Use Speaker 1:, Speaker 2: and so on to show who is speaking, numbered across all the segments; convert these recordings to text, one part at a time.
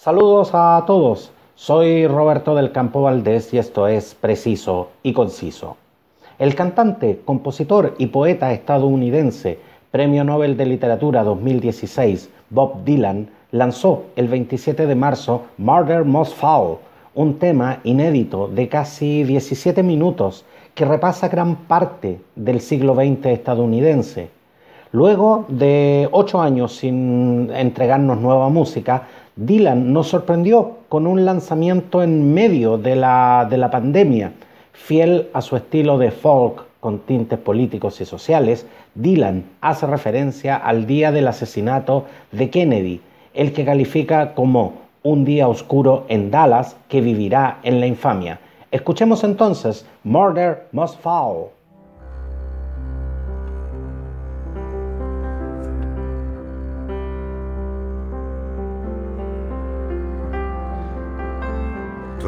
Speaker 1: Saludos a todos. Soy Roberto del Campo Valdés y esto es Preciso y Conciso. El cantante, compositor y poeta estadounidense, Premio Nobel de Literatura 2016, Bob Dylan, lanzó el 27 de marzo Murder Most Foul, un tema inédito de casi 17 minutos que repasa gran parte del siglo XX estadounidense. Luego de ocho años sin entregarnos nueva música, Dylan nos sorprendió con un lanzamiento en medio de la, de la pandemia. Fiel a su estilo de folk con tintes políticos y sociales, Dylan hace referencia al día del asesinato de Kennedy, el que califica como un día oscuro en Dallas que vivirá en la infamia. Escuchemos entonces Murder Must Fall.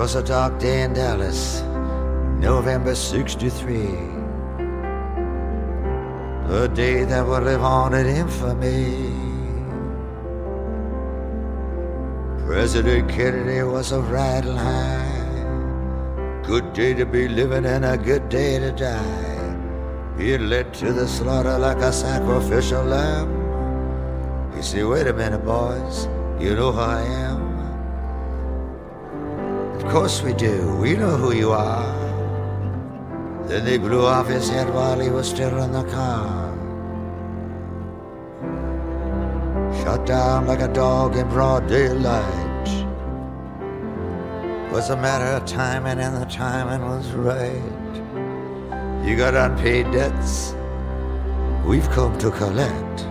Speaker 2: 'Twas a dark day in Dallas, November 63. A day that would live on in infamy. President Kennedy was a riding high. Good day to be living and a good day to die. He led to the slaughter like a sacrificial lamb. You see, wait a minute, boys, you know who I am. Of course we do. We know who you are. Then they blew off his head while he was still in the car. Shot down like a dog in broad daylight. Was a matter of timing, and the timing was right. You got unpaid debts. We've come to collect.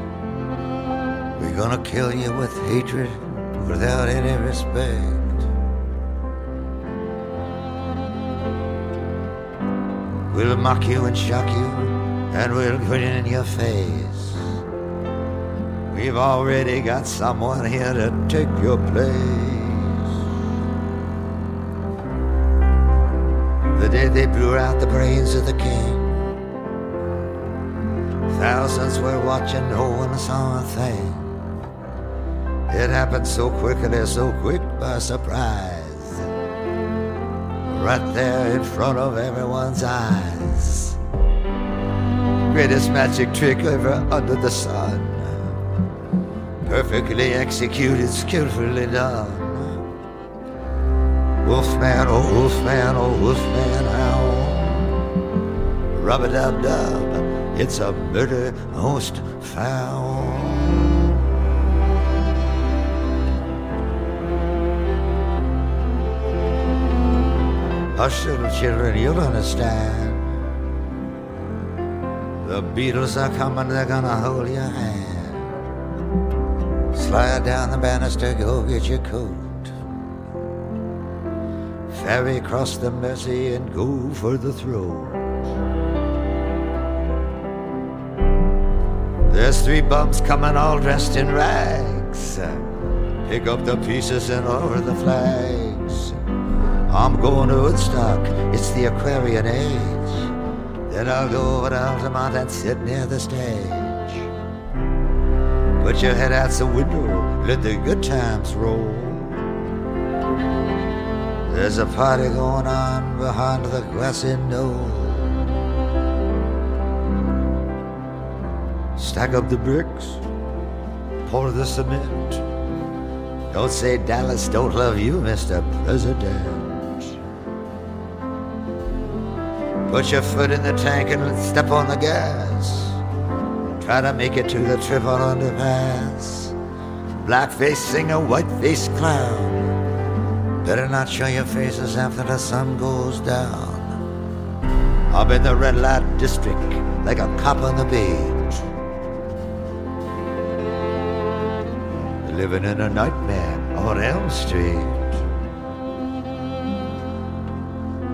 Speaker 2: We're gonna kill you with hatred without any respect. We'll mock you and shock you, and we'll grin in your face. We've already got someone here to take your place. The day they blew out the brains of the king, thousands were watching, no one saw a thing. It happened so quickly, so quick by surprise right there in front of everyone's eyes. Greatest magic trick ever under the sun. Perfectly executed, skillfully done. Wolfman, oh wolfman, oh wolfman, how? Rub a dub dub, it's a murder most foul. Hush, little children, you'll understand. The Beatles are coming, they're gonna hold your hand. Slide down the banister, go get your coat. Ferry across the Mersey and go for the throat. There's three bums coming all dressed in rags. Pick up the pieces and over the flag. I'm going to Woodstock, it's the Aquarian age. Then I'll go over to Altamont and sit near the stage. Put your head out the window, let the good times roll. There's a party going on behind the grassy knoll. Stack up the bricks, pour the cement. Don't say Dallas don't love you, Mr. President. Put your foot in the tank and step on the gas. Try to make it to the triple underpass. Blackface singer, whiteface clown. Better not show your faces after the sun goes down. I'm in the red light district like a cop on the beat. Living in a nightmare on Elm Street.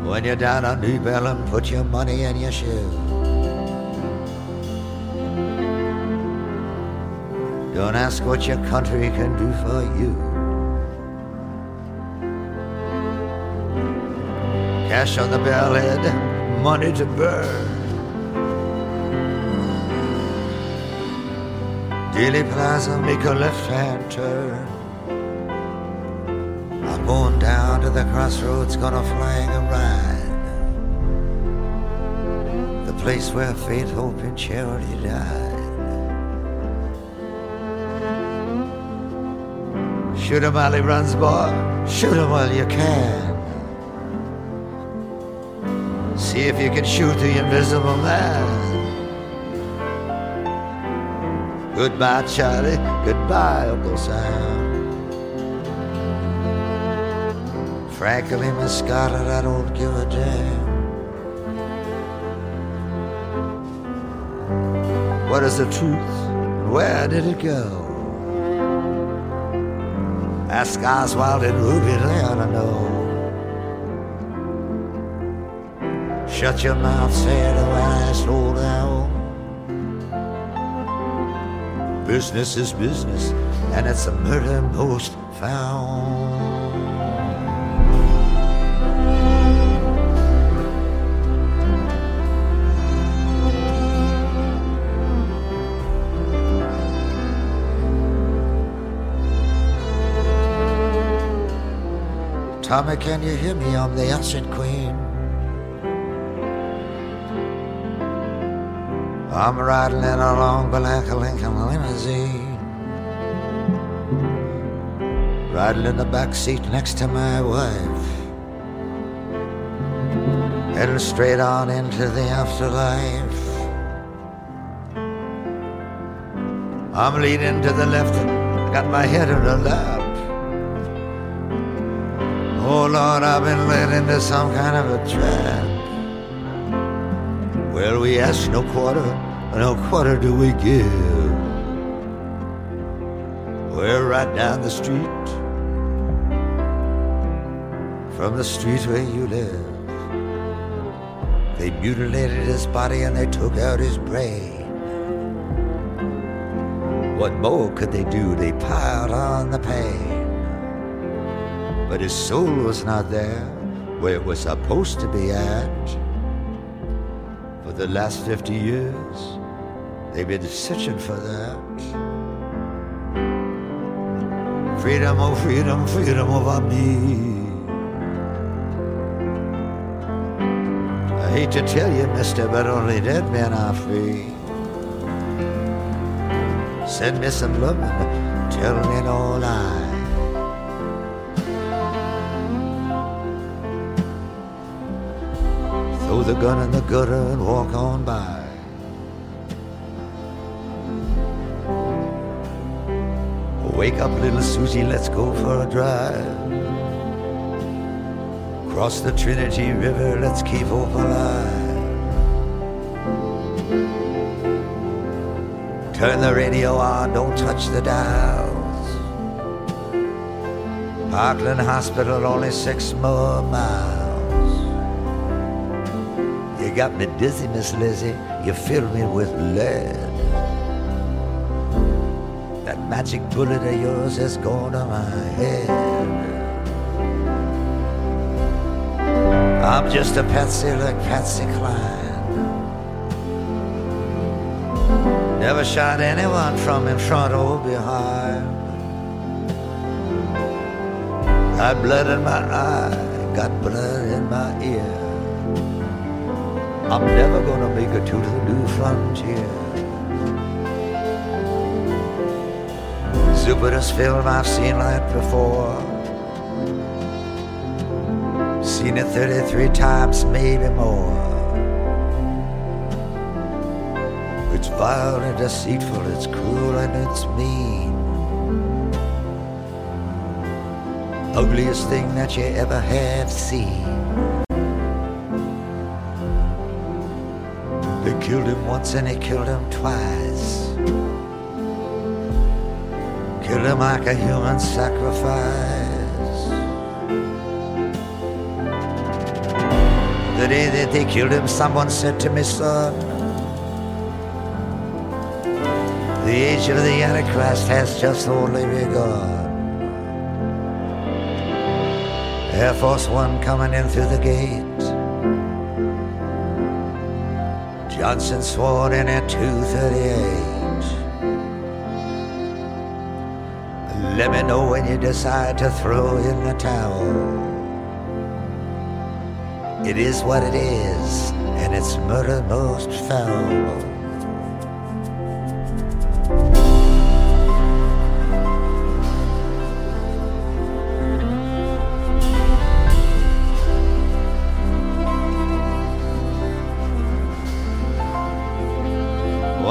Speaker 2: When you're down on Deep Ellum, put your money in your shoe. Don't ask what your country can do for you. Cash on the bellhead, money to burn. Dealey Plaza, make a left-hand turn. I'm Going down to the crossroads, gonna flag a ride. The place where faith, hope, and charity died. Shoot him while he runs, boy. Shoot him while you can. See if you can shoot the invisible man. Goodbye, Charlie. Goodbye, Uncle Sam. Frankly, Miss I don't give a damn. What is the truth? Where did it go? Ask Oswald and Ruby Leon to know. Shut your mouth, said the wise old owl. Business is business, and it's a murder most found. Tommy, can you hear me? I'm the Acid Queen. I'm riding in a long black Lincoln limousine. Riding in the back seat next to my wife. Heading straight on into the afterlife. I'm leaning to the left got my head in the lap. Oh Lord, I've been led into some kind of a trap. Well, we ask no quarter, no quarter do we give. We're right down the street from the street where you live. They mutilated his body and they took out his brain. What more could they do? They piled on the pain. But his soul was not there where it was supposed to be at. For the last 50 years, they've been searching for that. Freedom, oh freedom, freedom over me. I hate to tell you, mister, but only dead men are free. Send me some loving, tell me no lie. Throw the gun in the gutter and walk on by. Wake up, little Susie, let's go for a drive. Cross the Trinity River, let's keep hope alive. Turn the radio on, don't touch the dials. Parkland Hospital, only six more miles. Got me dizzy, Miss Lizzie, you fill me with lead. That magic bullet of yours has gone to my head. I'm just a patsy like Patsy Cline. Never shot anyone from in front or behind. Got blood in my eye, got blood in my ear. I'm never gonna make it to the new frontier. Stupidest film I've seen like before. Seen it 33 times, maybe more. It's vile and deceitful, it's cruel and it's mean. Ugliest thing that you ever have seen. Killed him once and he killed him twice. Killed him like a human sacrifice. The day that they killed him, someone said to me, son, the age of the Antichrist has just only begun. Air Force One coming in through the gate. Johnson sworn in at 238. Let me know when you decide to throw in the towel. It is what it is, and it's murder most foul.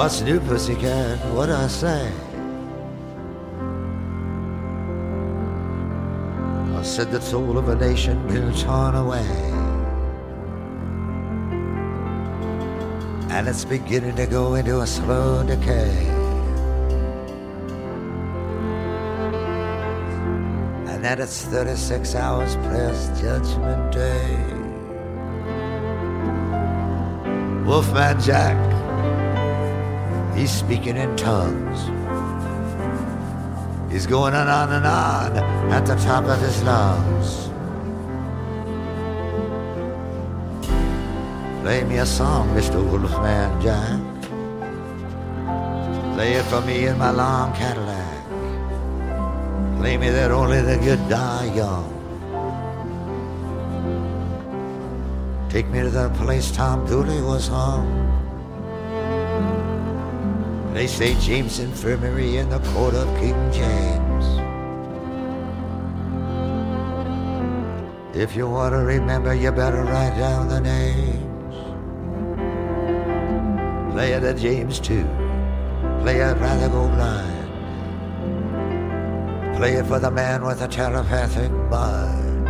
Speaker 2: What's new, pussycat? What I say? I said the soul of a nation been torn away. And it's beginning to go into a slow decay. And that it's 36 hours past Judgment Day. Wolfman Jack He's speaking in tongues. He's going on on and on at the top of his lungs. Play me a song, Mr. Wolfman Jack. Play it for me in my long Cadillac. Play me that only the good die young. Take me to the place Tom Dooley was hung. They say James Infirmary in the court of King James. If you want to remember, you better write down the names. Play Etta James too. Play it rather go blind. Play it for the man with a telepathic mind.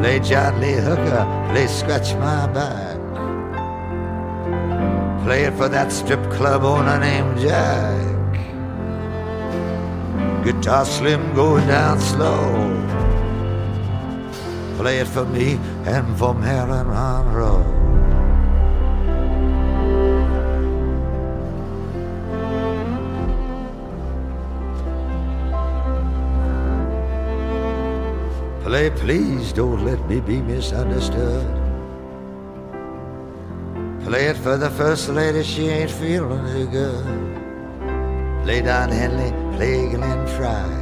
Speaker 2: Play John Lee Hooker, play Scratch My Back. Play it for that strip club owner named Jack. Guitar slim going down slow. Play it for me and for Marilyn Monroe. Play, please don't let me be misunderstood. Play it for the first lady, she ain't feeling too good. Play Don Henley, play Glenn Frey.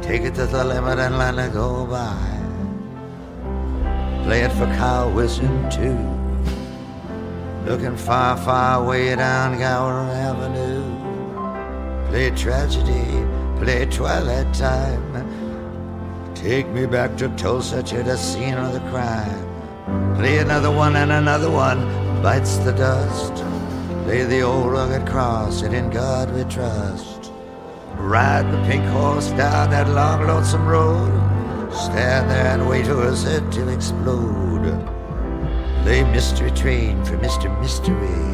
Speaker 2: Take it to the limit and let it go by. Play it for Carl Wilson too. Looking far, far way down Gower Avenue. Play tragedy, play twilight time. Take me back to Tulsa to the scene of the crime. Play another one and another one bites the dust. Play the old rugged cross and in God we trust. Ride the pink horse down that long lonesome road. Stand there and wait for head to explode. Play mystery train for Mr. Mystery.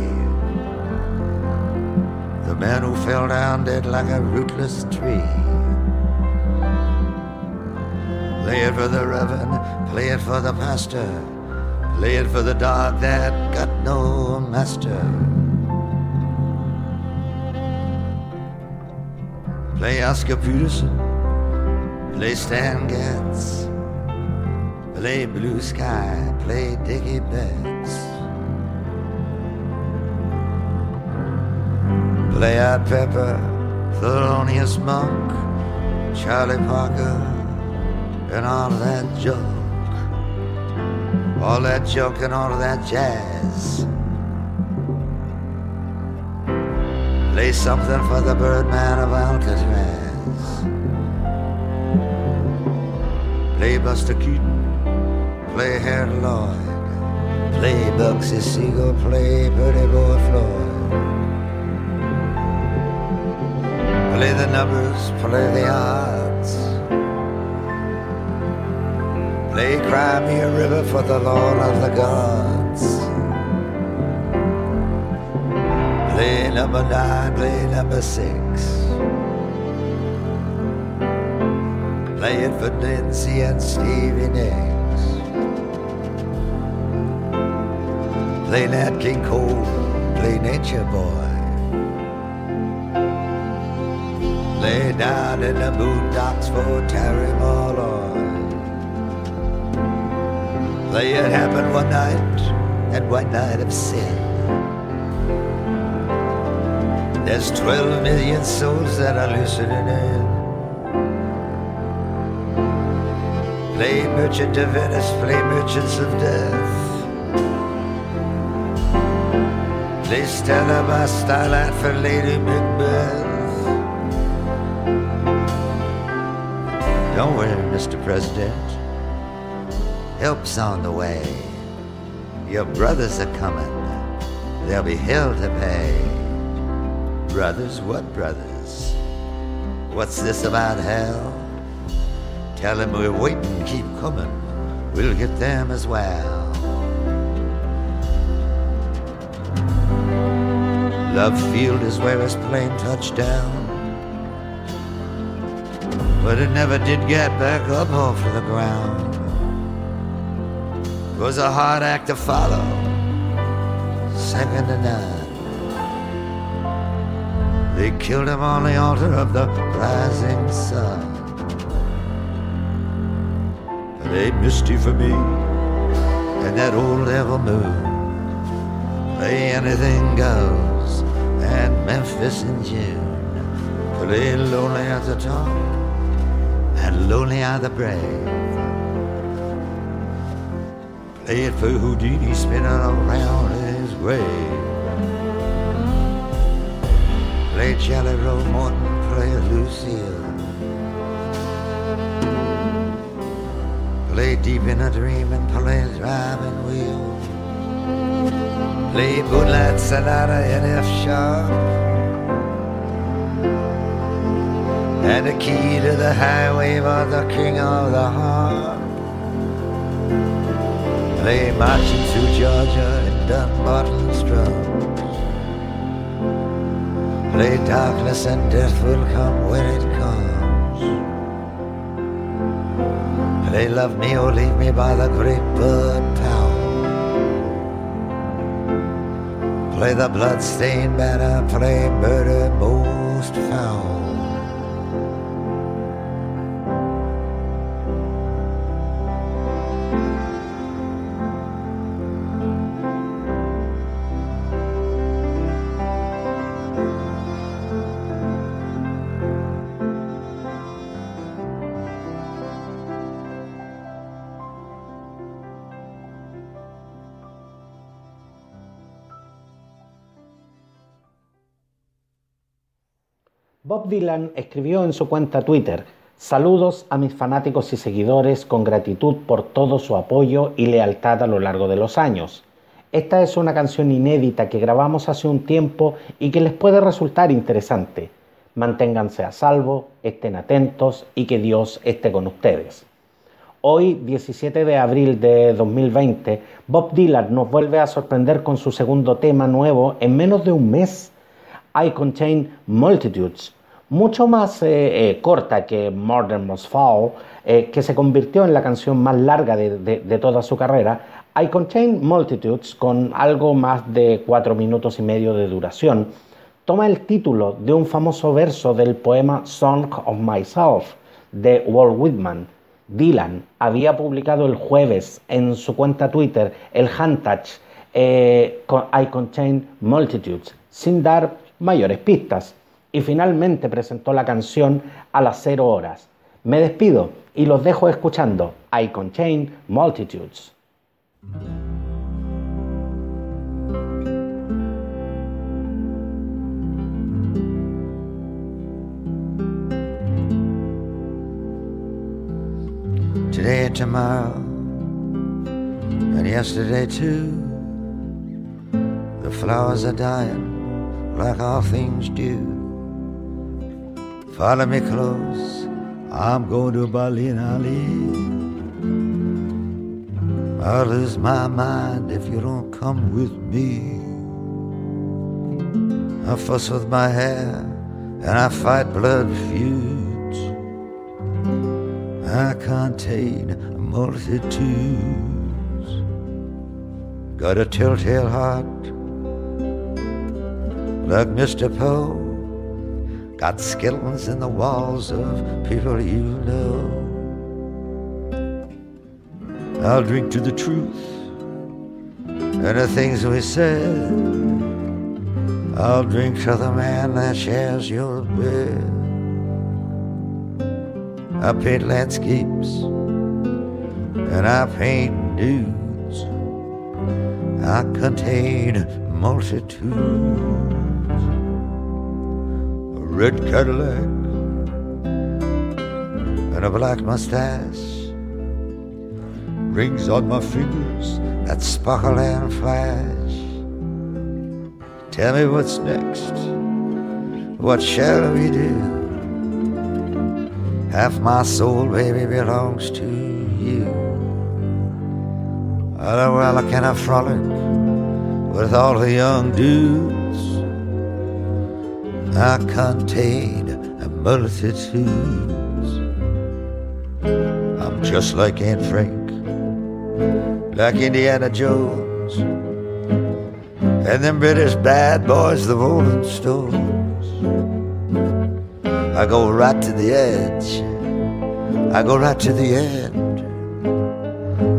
Speaker 2: The man who fell down dead like a rootless tree. Play it for the reverend, play it for the pastor. Play it for the dog that got no master. Play Oscar Peterson, play Stan Getz, play Blue Sky, play Dickey Betts. Play Art Pepper, Thelonious Monk, Charlie Parker, and all that junk all that junk and all of that jazz. Play something for the Birdman of Alcatraz. Play Buster Keaton, play Harold Lloyd, play Bugsy Siegel, play Pretty Boy Floyd. Play the numbers, play the odds. Play Cry Me a River for the Lord of the Gods. Play number nine, play number six. Play it for Lindsey and Stevie Nicks. Play Nat King Cole, play Nature Boy. Lay down in the boondocks for Terry Malloy. Play it happened one night, and one night of sin. There's 12 million souls that are listening in. Play merchant of Venice, play merchants of death. Play Stella by starlight for Lady Macbeth. Don't worry, Mr. President. Help's on the way. Your brothers are coming. There'll be hell to pay. Brothers, what brothers? What's this about hell? Tell them we're waiting, keep coming. We'll get them as well. Love Field is where his plane touched down. But it never did get back up off the ground. It was a hard act to follow, second to none. They killed him on the altar of the rising sun. They misty for me and that old devil moon. Play anything goes and Memphis in June. Play lonely at the top and lonely are the brave. Play it for Houdini spinning around in his grave. Play Jelly Roll Morton, play Lucille. Play deep in a dream and play driving wheel. Play Moonlight Sonata in F sharp. And the key to the highway for the king of the harp. Play marching through Georgia in Dumbarton's Drums. Play darkness and death will come when it comes. Play love me or leave me by the great Bud Powell. Play the blood-stained banner, play murder most foul.
Speaker 1: Bob Dylan escribió en su cuenta Twitter, Saludos a mis fanáticos y seguidores con gratitud por todo su apoyo y lealtad a lo largo de los años. Esta es una canción inédita que grabamos hace un tiempo y que les puede resultar interesante. Manténganse a salvo, estén atentos y que Dios esté con ustedes. Hoy, 17 de abril de 2020, Bob Dylan nos vuelve a sorprender con su segundo tema nuevo en menos de un mes. I Contain Multitudes, mucho más eh, eh, corta que Modern Must Fall, eh, que se convirtió en la canción más larga de, toda su carrera. I Contain Multitudes, con algo más de cuatro minutos y medio de duración, toma el título de un famoso verso del poema Song of Myself de Walt Whitman. Dylan había publicado el jueves en su cuenta Twitter el hashtag I Contain Multitudes, sin dar mayores pistas y finalmente presentó la canción a las 0 horas. Me despido y los dejo escuchando I Contain Multitudes.
Speaker 2: Today tomorrow, and yesterday too, the flowers are dying like all things do. Follow me close, I'm going to Ballinalee. I'll lose my mind if you don't come with me. I fuss with my hair and I fight blood feuds. I contain multitudes. Got a telltale heart like Mr. Poe. Got skeletons in the walls of people you know. I'll drink to the truth and the things we said. I'll drink to the man that shares your bed. I paint landscapes and I paint dudes. I contain multitudes. Red Cadillac and a black mustache. Rings on my fingers that sparkle and flash. Tell me what's next. What shall we do? Half my soul, baby, belongs to you. Oh, well, I cannot frolic with all the young dudes. I contain a multitudes. I'm just like Anne Frank, like Indiana Jones, and them British bad boys, the Rolling Stones. I go right to the edge. I go right to the end.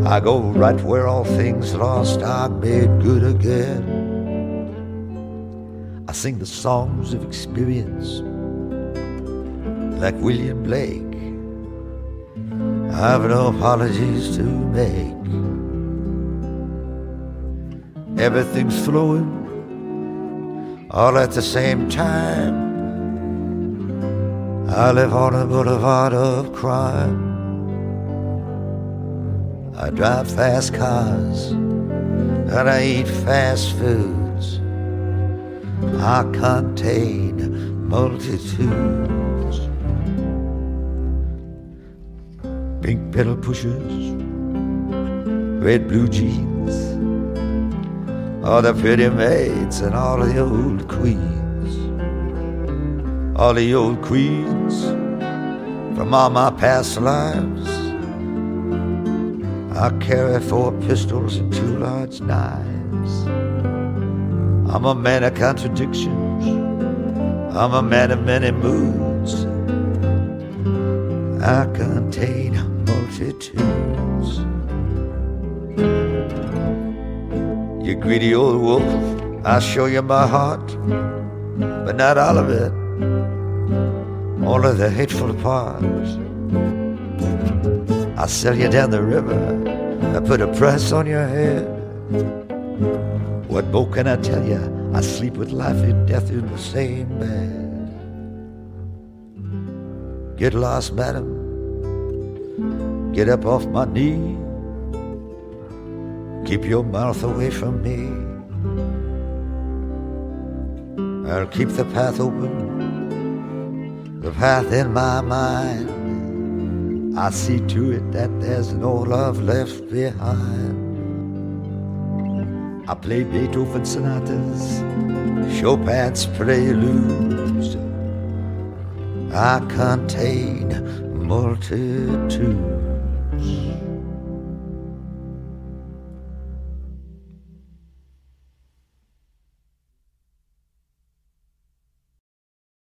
Speaker 2: I go right where all things lost are made good again. I sing the songs of experience like William Blake. I've no apologies to make. Everything's flowing all at the same time. I live on a boulevard of crime. I drive fast cars and I eat fast foods. I contain multitudes. Pink pedal pushers, red blue jeans, all the pretty maids and all the old queens, all the old queens from all my past lives. I carry four pistols and two large knives. I'm a man of contradictions. I'm a man of many moods. I contain multitudes. You greedy old wolf, I'll show you my heart, but not all of it, all of the hateful parts. I'll sell you down the river. I put a price on your head. What more can I tell you? I sleep with life and death in the same bed. Get lost, madam. Get up off my knee. Keep your mouth away from me. I'll keep the path open, the path in my mind. I see to it that there's no love left behind. I play Beethoven sonatas, Chopin's preludes. I contain multitudes.